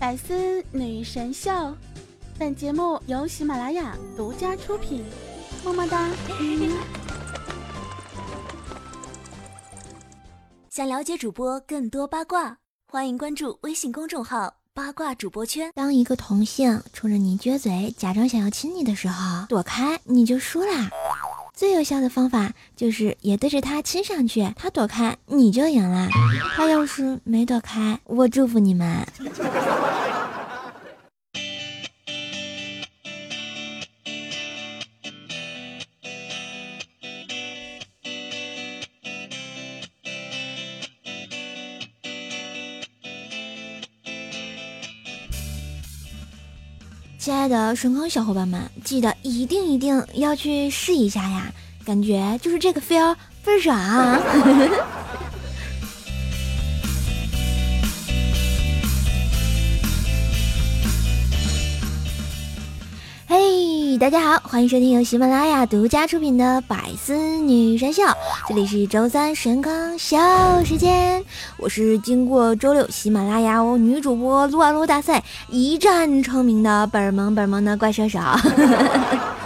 百思女神秀，本节目由喜马拉雅独家出品，么么哒！想了解主播更多八卦，欢迎关注微信公众号“八卦主播圈”。当一个同性冲着你撅嘴，假装想要亲你的时候，躲开你就输啦。最有效的方法就是也对着他亲上去，他躲开你就赢了。他要是没躲开，我祝福你们。亲爱的神坑小伙伴们，记得一定一定要去试一下呀！感觉就是这个 feel 倍儿爽。大家好，欢迎收听由喜马拉雅独家出品的《百思女神秀》，这里是周三神坑秀时间，我是经过周六喜马拉雅哦女主播撸啊撸大赛一战成名的本萌本萌的怪兽手。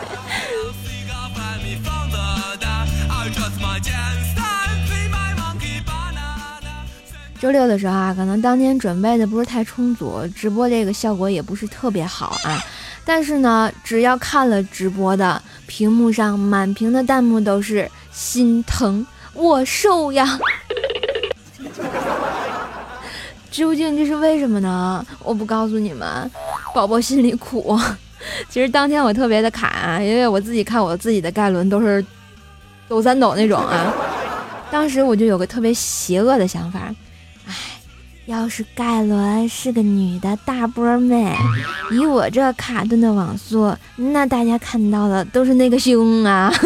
周六的时候啊，可能当天准备的不是太充足，直播这个效果也不是特别好啊。但是呢，只要看了直播的，屏幕上满屏的弹幕都是心疼我瘦呀。究竟这是为什么呢？我不告诉你们，宝宝心里苦。其实当天我特别的卡啊，因为我自己看我自己的盖伦都是抖三抖那种啊。当时我就有个特别邪恶的想法。要是盖伦是个女的大波妹，以我这卡顿的网速，那大家看到的都是那个胸啊！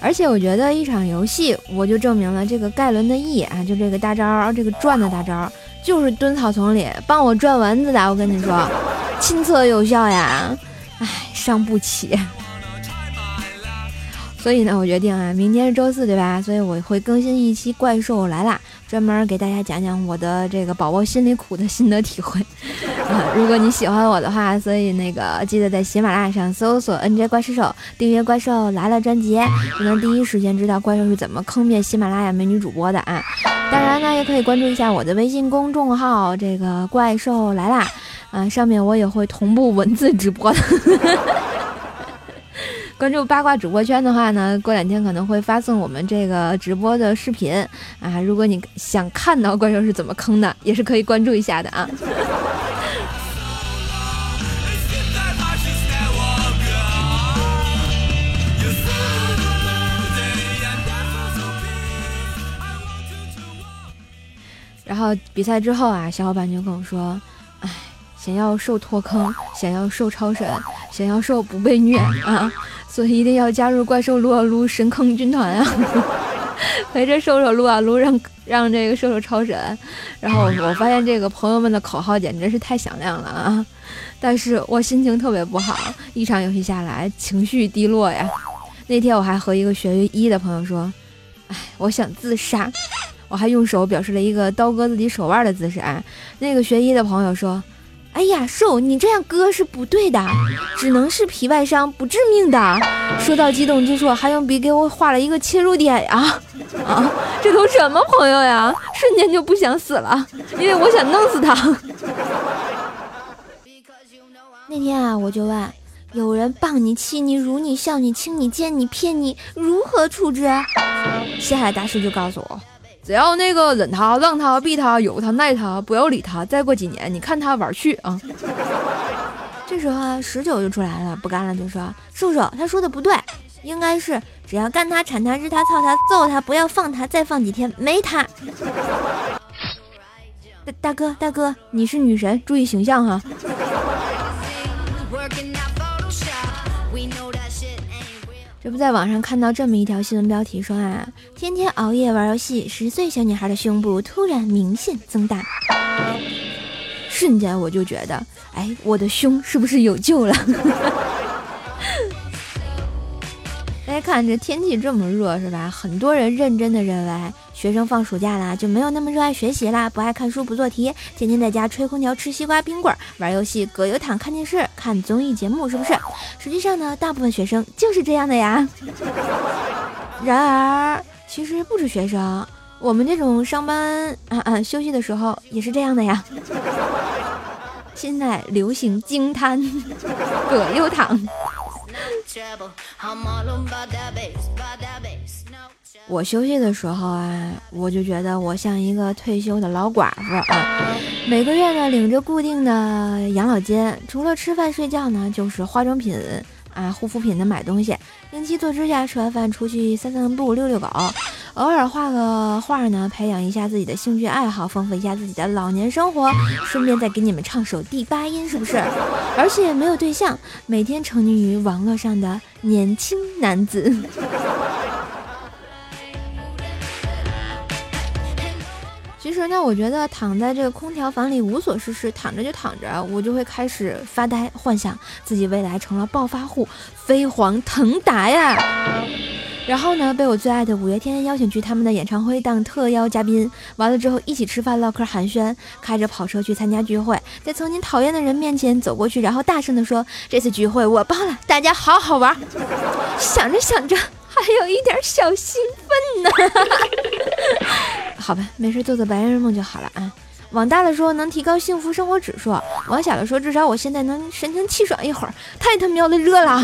而且我觉得一场游戏，我就证明了这个盖伦的 E 啊，就这个大招，这个转的大招，就是蹲草丛里帮我转蚊子的。我跟你说，亲测有效呀！唉，伤不起。所以呢，我决定啊，明天是周四，对吧？所以我会更新一期《怪兽来啦》，专门给大家讲讲我的这个宝宝心里苦的心得体会。啊，如果你喜欢我的话，所以那个记得在喜马拉雅上搜索 “nj 怪兽手”，订阅《怪兽来了》专辑，就能第一时间知道怪兽是怎么坑骗喜马拉雅美女主播的啊。当然呢，也可以关注一下我的微信公众号“这个怪兽来啦”，啊，上面我也会同步文字直播的。关注八卦主播圈的话呢，过两天可能会发送我们这个直播的视频啊。如果你想看到怪兽是怎么坑的，也是可以关注一下的啊。然后比赛之后啊，小伙伴就跟我说：“哎，想要受脱坑，想要受超神，想要受不被虐啊。”所以一定要加入怪兽撸啊撸神坑军团啊！陪着兽兽撸啊撸，让让这个兽兽超神。然后我发现这个朋友们的口号简直是太响亮了啊！但是我心情特别不好，一场游戏下来情绪低落呀。那天我还和一个学医的朋友说：“哎，我想自杀。”我还用手表示了一个刀割自己手腕的姿势。哎，那个学医的朋友说。哎呀，瘦，你这样割是不对的，只能是皮外伤，不致命的。说到激动之处，还用笔给我画了一个切入点呀！啊，这都什么朋友呀？瞬间就不想死了，因为我想弄死他。那天啊，我就问，有人棒你、欺你、辱你、笑你、亲你、奸你、骗你，如何处置？西海大师就告诉我。只要那个忍他、让他、避他、有他、耐他，不要理他。再过几年，你看他玩去啊！这时候啊，十九就出来了，不干了，就说：“叔叔，他说的不对，应该是只要干他、铲他、日他、操他、揍他，不要放他，再放几天没他。”大大哥，大哥，你是女神，注意形象哈。这不在网上看到这么一条新闻标题说啊，天天熬夜玩游戏，十岁小女孩的胸部突然明显增大，瞬间我就觉得，哎，我的胸是不是有救了？看这天气这么热，是吧？很多人认真的认为，学生放暑假了就没有那么热爱学习啦，不爱看书，不做题，天天在家吹空调、吃西瓜、冰棍、玩游戏、葛优躺、看电视、看综艺节目，是不是？实际上呢，大部分学生就是这样的呀。然而，其实不止学生，我们这种上班啊啊休息的时候也是这样的呀。现在流行惊叹，葛优躺。我休息的时候啊，我就觉得我像一个退休的老寡妇啊。每个月呢，领着固定的养老金，除了吃饭睡觉呢，就是化妆品啊、护肤品的买东西，定期做指甲，吃完饭出去散散步、遛遛狗，偶尔画个画呢，培养一下自己的兴趣爱好，丰富一下自己的老年生活，顺便再给你们唱首第八音，是不是？而且没有对象，每天沉溺于网络上的年轻男子。其实呢，我觉得躺在这个空调房里无所事事，躺着就躺着，我就会开始发呆，幻想自己未来成了暴发户，飞黄腾达呀。然后呢，被我最爱的五月天邀请去他们的演唱会当特邀嘉宾，完了之后一起吃饭、唠嗑、寒暄，开着跑车去参加聚会，在曾经讨厌的人面前走过去，然后大声的说：“这次聚会我包了，大家好好玩。”想着想着，还有一点小兴奋呢。好吧，没事做做白日梦就好了啊。往大了说能提高幸福生活指数，往小了说至少我现在能神清气爽一会儿。太他喵的热了！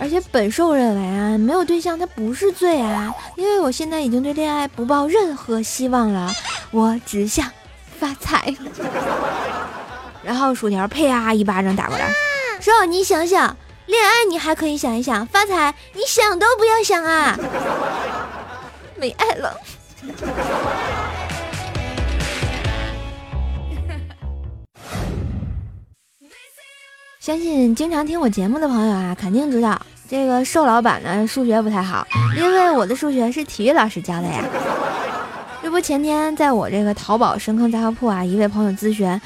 而且本兽认为啊，没有对象它不是罪啊，因为我现在已经对恋爱不抱任何希望了，我只想发财。然后薯条啪一巴掌打过来，说你想想。恋爱你还可以想一想，发财你想都不要想啊！没爱了。相信经常听我节目的朋友啊，肯定知道这个瘦老板呢数学不太好，因为我的数学是体育老师教的呀。这不前天在我这个淘宝深坑杂货铺啊，一位朋友咨询。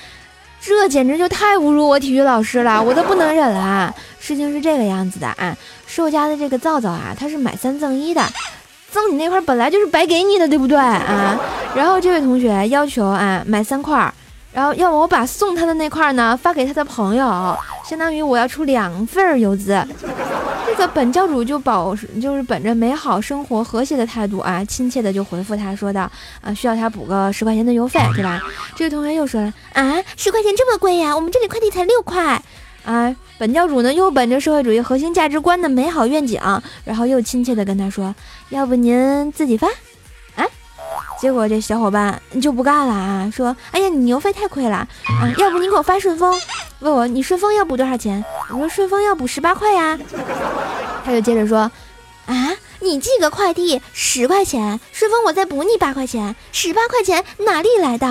这简直就太侮辱我体育老师了，我都不能忍了。事情是这个样子的啊，瘦家的这个皂皂啊，它是买三赠一的，赠你那块本来就是白给你的，对不对啊？然后这位同学要求啊买三块。然后要么我把送他的那块呢发给他的朋友，相当于我要出两份邮资。这个本教主就保就是本着美好生活和谐的态度啊，亲切的就回复他说道：“啊，需要他补个十块钱的邮费，对吧？”这位同学又说了：“啊，十块钱这么贵呀？我们这里快递才六块。”啊，本教主呢又本着社会主义核心价值观的美好愿景，然后又亲切的跟他说：“要不您自己发。”结果这小伙伴就不干了啊，说：“哎呀，你邮费太贵了啊，要不你给我发顺丰？问我你顺丰要补多少钱？我说顺丰要补十八块呀。”他就接着说：“啊，你寄个快递十块钱，顺丰我再补你八块钱，十八块钱哪里来的？”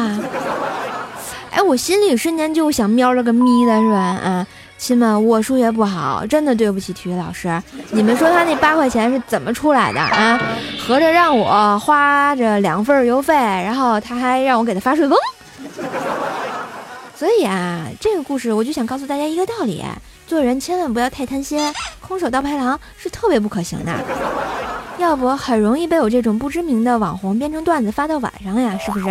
哎，我心里瞬间就想瞄了个咪的是吧？啊。亲们，我数学不好，真的对不起体育老师。你们说他那八块钱是怎么出来的啊？合着让我花着两份邮费，然后他还让我给他发顺丰。所以啊，这个故事我就想告诉大家一个道理：做人千万不要太贪心，空手道白狼是特别不可行的。要不很容易被我这种不知名的网红编成段子发到晚上呀，是不是？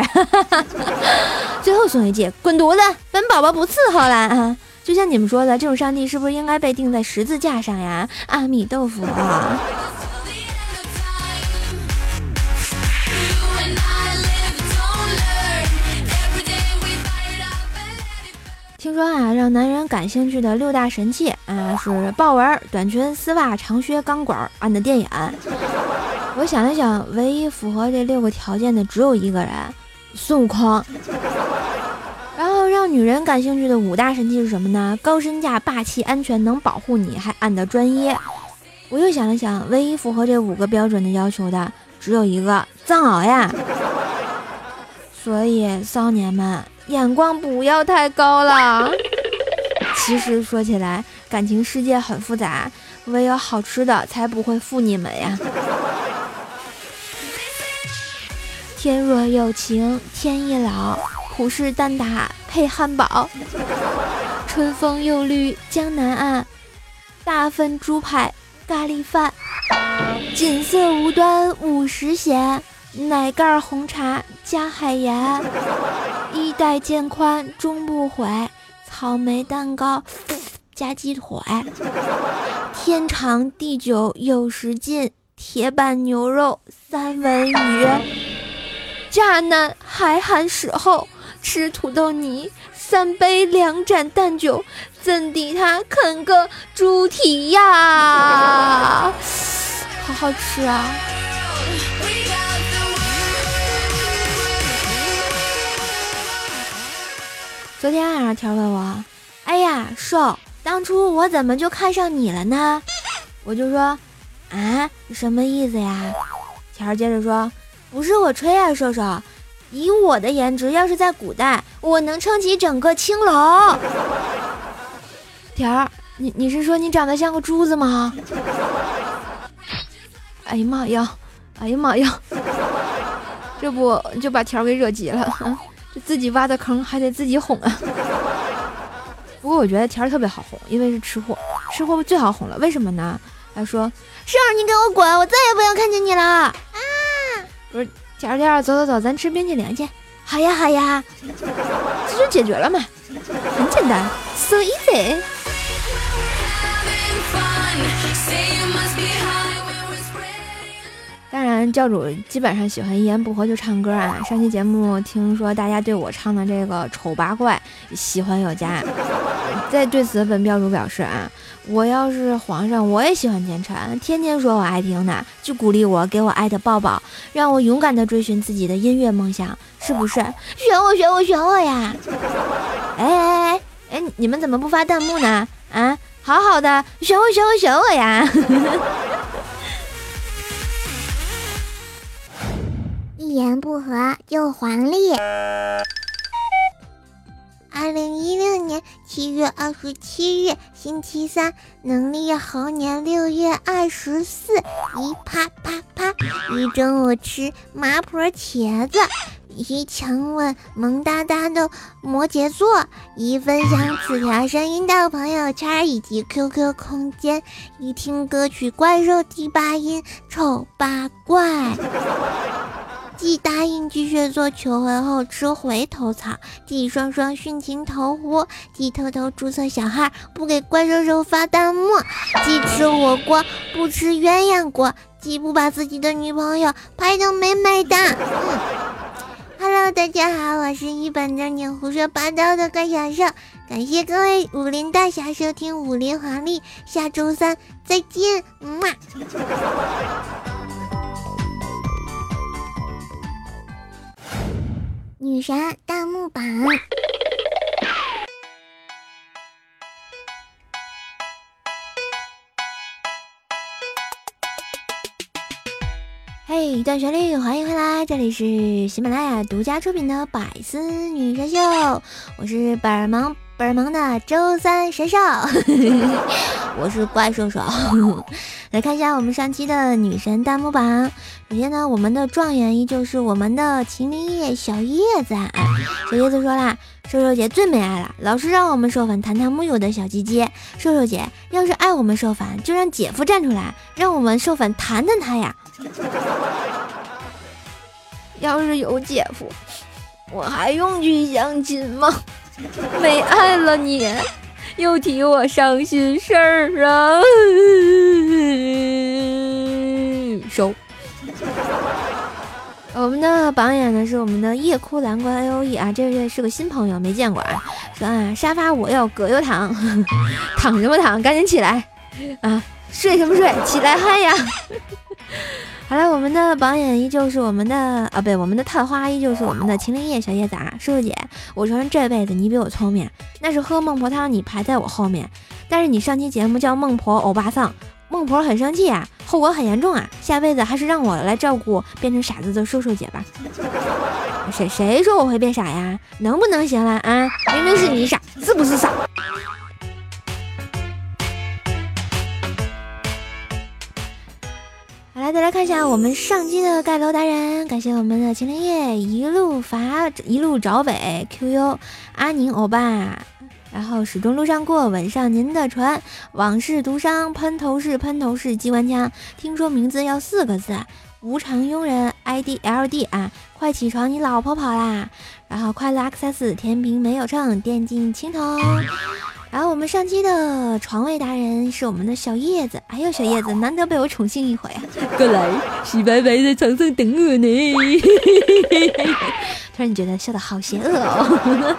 最后送一句：滚犊子！本宝宝不伺候了啊！就像你们说的，这种上帝是不是应该被钉在十字架上呀？阿弥豆腐啊！听说啊，让男人感兴趣的六大神器啊，是豹纹、短裙、丝袜、长靴、钢管、俺的电眼。我想了想，唯一符合这六个条件的只有一个人，孙悟空。让女人感兴趣的五大神器是什么呢？高身价、霸气、安全、能保护你，还按的专一。我又想了想，唯一符合这五个标准的要求的只有一个藏獒呀。所以骚年们眼光不要太高了。其实说起来，感情世界很复杂，唯有好吃的才不会负你们呀。天若有情天亦老。虎视眈眈配汉堡，春风又绿江南岸，大份猪排咖喱饭，锦瑟无端五十弦，奶盖红茶加海盐，衣带渐宽终不悔，草莓蛋糕加鸡腿，天长地久有时尽，铁板牛肉三文鱼。乍难还寒时候，吃土豆泥，三杯两盏淡酒，怎敌他啃个猪蹄呀？好好吃啊！昨天晚上，条问我，哎呀，瘦，当初我怎么就看上你了呢？我就说，啊，什么意思呀？条接着说。不是我吹啊，瘦瘦，以我的颜值，要是在古代，我能撑起整个青楼。条儿，你你是说你长得像个珠子吗？哎呀妈呀，哎呀妈呀，这不就把条儿给惹急了？这自己挖的坑还得自己哄啊。不过我觉得条儿特别好哄，因为是吃货，吃货最好哄了。为什么呢？他说：“瘦儿，你给我滚，我再也不要看见你了。”啊。不是，条条，走走走，咱吃冰淇淋去。好呀，好呀，这就解决了嘛，很简单，so easy。当然，教主基本上喜欢一言不合就唱歌啊。上期节目听说大家对我唱的这个《丑八怪》喜欢有加，在对此本教主表示啊。我要是皇上，我也喜欢奸臣，天天说我爱听的，就鼓励我，给我爱的抱抱，让我勇敢的追寻自己的音乐梦想，是不是？选我，选我，选我呀！哎哎哎哎，你们怎么不发弹幕呢？啊，好好的，选我，选我，选我呀！一言不合就黄历。二零一六年七月二十七日，星期三，农历猴年六月二十四，一啪啪啪，一中午吃麻婆茄子，一强吻萌哒哒的摩羯座，一分享此条声音到朋友圈以及 QQ 空间，一听歌曲怪兽第八音丑八怪。既答应巨蟹座求婚后吃回头草，既双双殉情投湖，既偷偷注册小号不给怪兽兽发弹幕，既吃火锅不吃鸳鸯锅，既不把自己的女朋友拍得美美的。Hello，大家好，我是一本正经胡说八道的怪小兽，感谢各位武林大侠收听武林皇历，下周三再见，么。女神弹幕榜，嘿，段旋律，欢迎回来，这里是喜马拉雅独家出品的百思女神秀，我是本儿萌本萌的周三神兽，我是怪兽兽。来看一下我们上期的女神弹幕榜。首先呢，我们的状元依旧是我们的秦林叶小叶子。小叶子说啦：“瘦瘦姐最没爱了，老是让我们瘦粉弹弹木有的小鸡鸡。瘦瘦姐要是爱我们瘦粉，就让姐夫站出来，让我们瘦粉弹弹他呀。要是有姐夫，我还用去相亲吗？没爱了你。”又提我伤心事儿啊！收。我们的榜眼呢是我们的夜哭蓝关 A O E 啊，这位是个新朋友，没见过啊。说啊，沙发我要葛优躺，躺什么躺？赶紧起来啊！睡什么睡？起来嗨呀！好了，我们的榜眼依旧是我们的啊，不对，我们的探花依旧是我们的秦林叶小叶子啊，叔叔姐，我承认这辈子你比我聪明，那是喝孟婆汤你排在我后面，但是你上期节目叫孟婆欧巴桑，孟婆很生气啊，后果很严重啊，下辈子还是让我来照顾变成傻子的叔叔姐吧。谁谁说我会变傻呀？能不能行了啊？明明是你傻，是不是傻？再来看一下我们上期的盖楼达人，感谢我们的秦林叶一路伐一路找北 QU 阿宁欧巴，然后始终路上过吻上您的唇，往事独伤喷头式喷头式机关枪，听说名字要四个字，无偿佣人 IDLD 啊，快起床，你老婆跑啦，然后快乐 access 天平没有秤，电竞青铜。然后我们上期的床位达人是我们的小叶子，哎呦小叶子，难得被我宠幸一回啊！过来，洗白白在床上等我呢。突然觉得笑的好邪恶哦。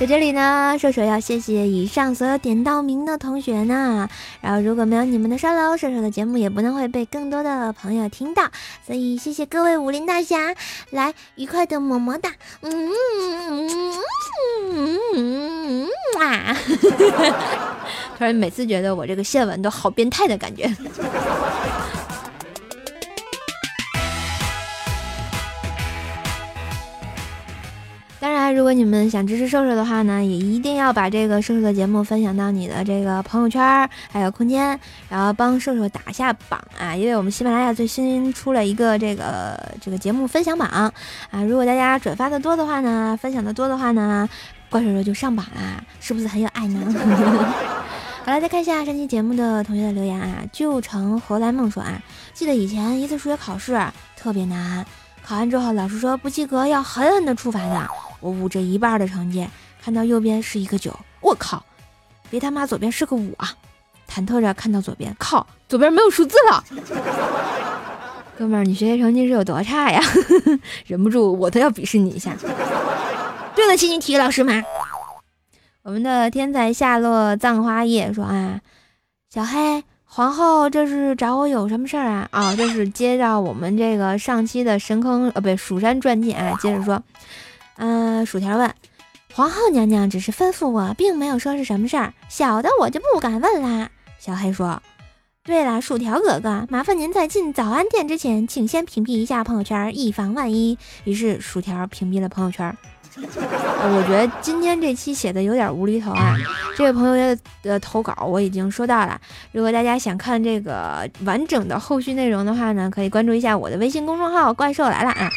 在这里呢，射手要谢谢以上所有点到名的同学呢。然后如果没有你们的刷楼，射手的节目也不能会被更多的朋友听到。所以谢谢各位武林大侠，来愉快的么么哒，嗯嗯嗯啊！突然每次觉得我这个线纹都好变态的感觉。如果你们想支持瘦瘦的话呢，也一定要把这个瘦瘦的节目分享到你的这个朋友圈儿，还有空间，然后帮瘦瘦打下榜啊！因为我们喜马拉雅最新出了一个这个这个节目分享榜啊，如果大家转发的多的话呢，分享的多的话呢，怪兽兽就上榜啦，是不是很有爱呢？好了，再看一下上期节目的同学的留言啊，旧城何来梦说啊，记得以前一次数学考试特别难，考完之后老师说不及格要狠狠的处罚的。我捂着一半的成绩，看到右边是一个九，我靠，别他妈左边是个五啊！忐忑着看到左边，靠，左边没有数字了。哥们儿，你学习成绩是有多差呀？忍不住我都要鄙视你一下。对得起你体育老师吗？我们的天才下落葬花叶说啊，小黑皇后这是找我有什么事儿啊？啊，这是接到我们这个上期的神坑呃，不对，蜀山传记啊，接着说。嗯，薯条问皇后娘娘，只是吩咐我，并没有说是什么事儿。小的我就不敢问啦。小黑说：“对了，薯条哥哥，麻烦您在进早安店之前，请先屏蔽一下朋友圈，以防万一。”于是薯条屏蔽了朋友圈。我觉得今天这期写的有点无厘头啊。这位朋友的投稿我已经收到了。如果大家想看这个完整的后续内容的话呢，可以关注一下我的微信公众号“怪兽来了”啊。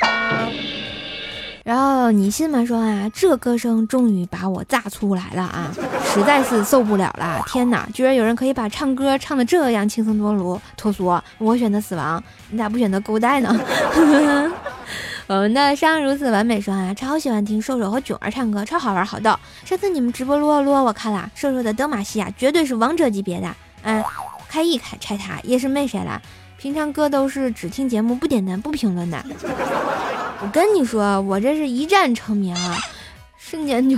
然后你信吗？说啊，这歌声终于把我炸出来了啊！实在是受不了了！天哪，居然有人可以把唱歌唱的这样轻松脱俗脱俗！我选择死亡，你咋不选择勾带呢？我们的伤如此完美说啊，超喜欢听瘦瘦和囧儿唱歌，超好玩好逗。上次你们直播撸啊撸，我看了瘦瘦的德玛西亚，绝对是王者级别的。嗯，开一开拆塔也是没谁了。平常哥都是只听节目不点赞不评论的。我跟你说，我这是一战成名啊，瞬间就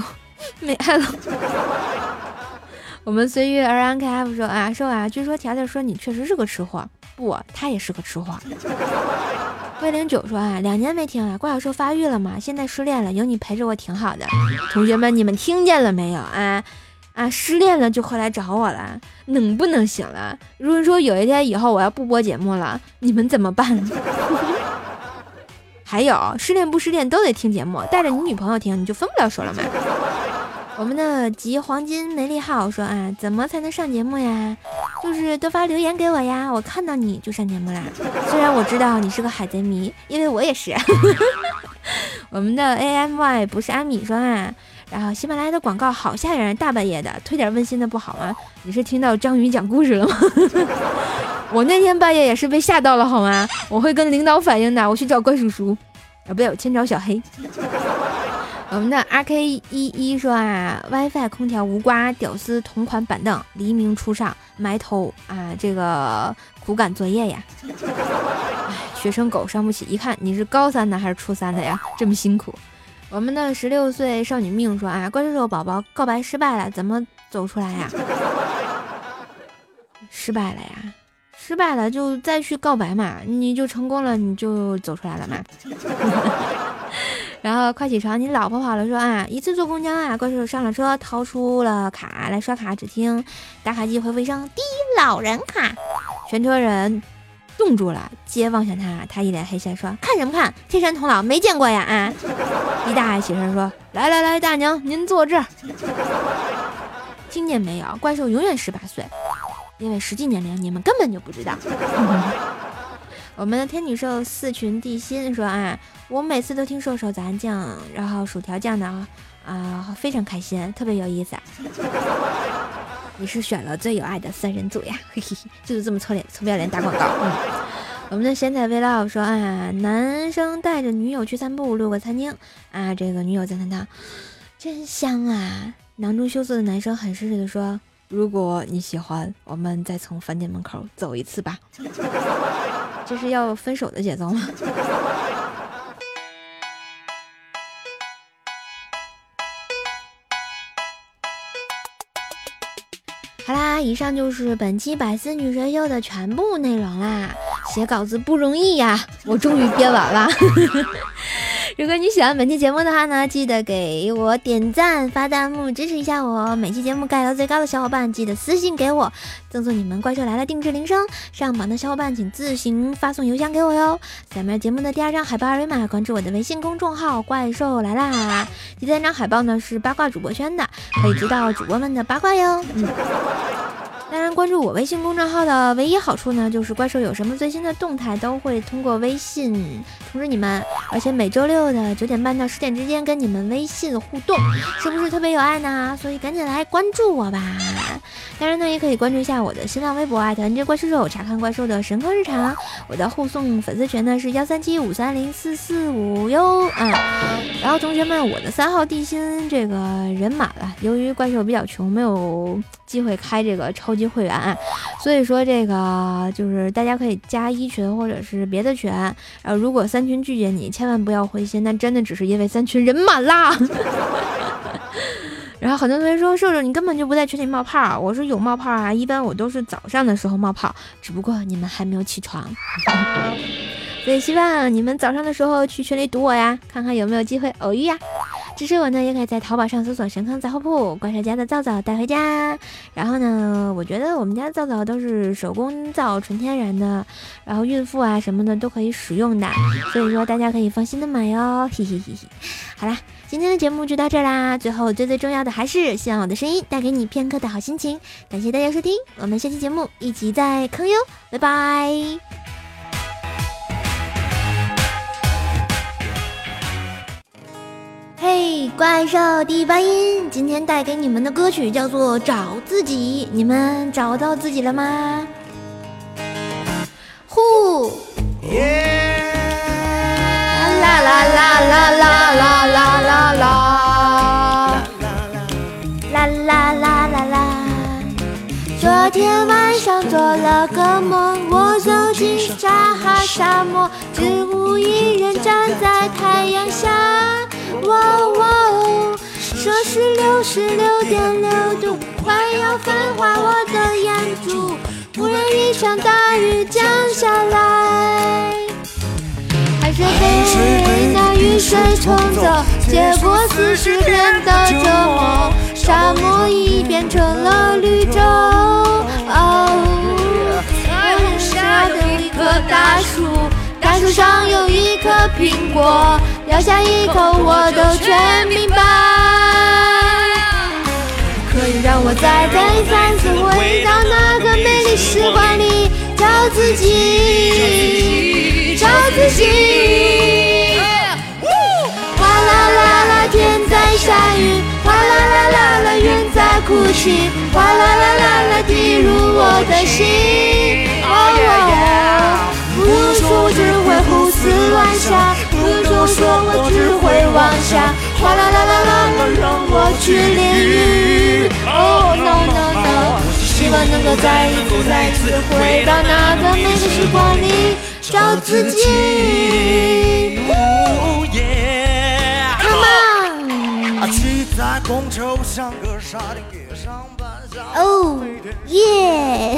没爱了。我们随遇而安 KF 说啊，说啊，据说条条说你确实是个吃货，不，他也是个吃货。魏零九说啊，两年没听了，怪小兽发育了嘛，现在失恋了，有你陪着我挺好的。同学们，你们听见了没有啊？啊，失恋了就回来找我了，能不能行了？如果说有一天以后我要不播节目了，你们怎么办？还有失恋不失恋都得听节目，带着你女朋友听，你就分不了手了吗？我们的集黄金梅利号说啊，怎么才能上节目呀？就是多发留言给我呀，我看到你就上节目啦。虽然我知道你是个海贼迷，因为我也是。我们的 AMY 不是阿米说啊，然后喜马拉雅的广告好吓人，大半夜的推点温馨的不好吗？你是听到章鱼讲故事了吗？我那天半夜也是被吓到了，好吗？我会跟领导反映的。我去找怪叔叔，啊，不对，我先找小黑。我们的 R K 一一说啊，WiFi 空调无瓜，屌丝同款板凳，黎明初上，埋头啊，这个苦赶作业呀。哎，学生狗伤不起，一看你是高三的还是初三的呀？这么辛苦。我们的十六岁少女命说啊，怪兽兽宝宝告白失败了，怎么走出来呀？失败了呀。失败了就再去告白嘛，你就成功了，你就走出来了嘛。然后快起床，你老婆跑了说啊，一次坐公交啊，怪兽上了车，掏出了卡来刷卡，只听打卡机回复一声滴老人卡，全车人冻住了，接望向他，他一脸黑线说看什么看，天山童姥没见过呀啊！一大爷起身说来来来，大娘您坐这儿，听见没有？怪兽永远十八岁。因为实际年龄你们根本就不知道。我们的天女兽四群地心说啊，我每次都听瘦瘦咱酱，然后薯条酱的啊，非常开心，特别有意思。你是选了最有爱的三人组呀，嘿嘿，就是这么臭脸臭不要脸打广告。嗯，我们的咸菜 vlog 说啊，男生带着女友去散步，路过餐厅啊，这个女友赞叹道：“真香啊！”囊中羞涩的男生很绅士的说：“如果你喜欢，我们再从饭店门口走一次吧。”这是要分手的节奏吗？好啦，以上就是本期百思女神秀的全部内容啦。写稿子不容易呀，我终于编完了。如果你喜欢本期节目的话呢，记得给我点赞、发弹幕支持一下我。每期节目盖楼最高的小伙伴，记得私信给我，赠送你们怪兽来了定制铃声。上榜的小伙伴请自行发送邮箱给我哟。下面节目的第二张海报二维码，关注我的微信公众号“怪兽来啦”。第三张海报呢是八卦主播圈的，可以知道主播们的八卦哟。嗯。当然，关注我微信公众号的唯一好处呢，就是怪兽有什么最新的动态都会通过微信通知你们，而且每周六的九点半到十点之间跟你们微信互动，是不是特别有爱呢？所以赶紧来关注我吧！当然呢，也可以关注一下我的新浪微博艾特 NJ 怪兽兽，查看怪兽的神坑日常。我的互送粉丝群呢是幺三七五三零四四五哟啊！然后同学们，我的三号地心这个人满了，由于怪兽比较穷，没有机会开这个超。级会员，所以说这个就是大家可以加一群或者是别的群，然后如果三群拒绝你，千万不要灰心，那真的只是因为三群人满啦。然后很多同学说，瘦瘦你根本就不在群里冒泡，我说有冒泡啊，一般我都是早上的时候冒泡，只不过你们还没有起床，所以希望你们早上的时候去群里堵我呀，看看有没有机会偶遇呀。支持我呢，也可以在淘宝上搜索“神坑杂货铺”，怪兽家的皂皂带回家。然后呢，我觉得我们家皂皂都是手工皂，纯天然的，然后孕妇啊什么的都可以使用的，所以说大家可以放心的买哟。嘿嘿嘿嘿。好啦，今天的节目就到这啦。最后最最重要的还是希望我的声音带给你片刻的好心情。感谢大家收听，我们下期节目一起再坑哟，拜拜。嘿，怪兽第八音，今天带给你们的歌曲叫做《找自己》，你们找到自己了吗？呼！啦啦啦啦啦啦啦啦啦！啦啦啦啦啦！昨天晚上做了个梦，我走进沙哈沙漠，只无一人站在太阳下。哇哇哦，摄氏六十六点六度，快要焚化我的眼珠。突然一场大雨降下来，海水被那雨水冲走，结果四十天的折磨，沙漠已变成了绿洲。哦，彩虹下有一棵大树，大树上有一颗苹果。咬下一口，我都全明白。可以让我再再三次回到那个美丽时光里，找自己，找自己。哗啦啦啦，天在下雨；哗啦啦啦啦，云在哭泣；哗啦啦啦啦，滴入我的心。胡思乱想。我说我只会妄想，哗啦啦啦啦啦，让我去淋雨。Oh no no no，希望能够再一次再一次回到那个美丽时光里找自己。Come on。Oh yeah。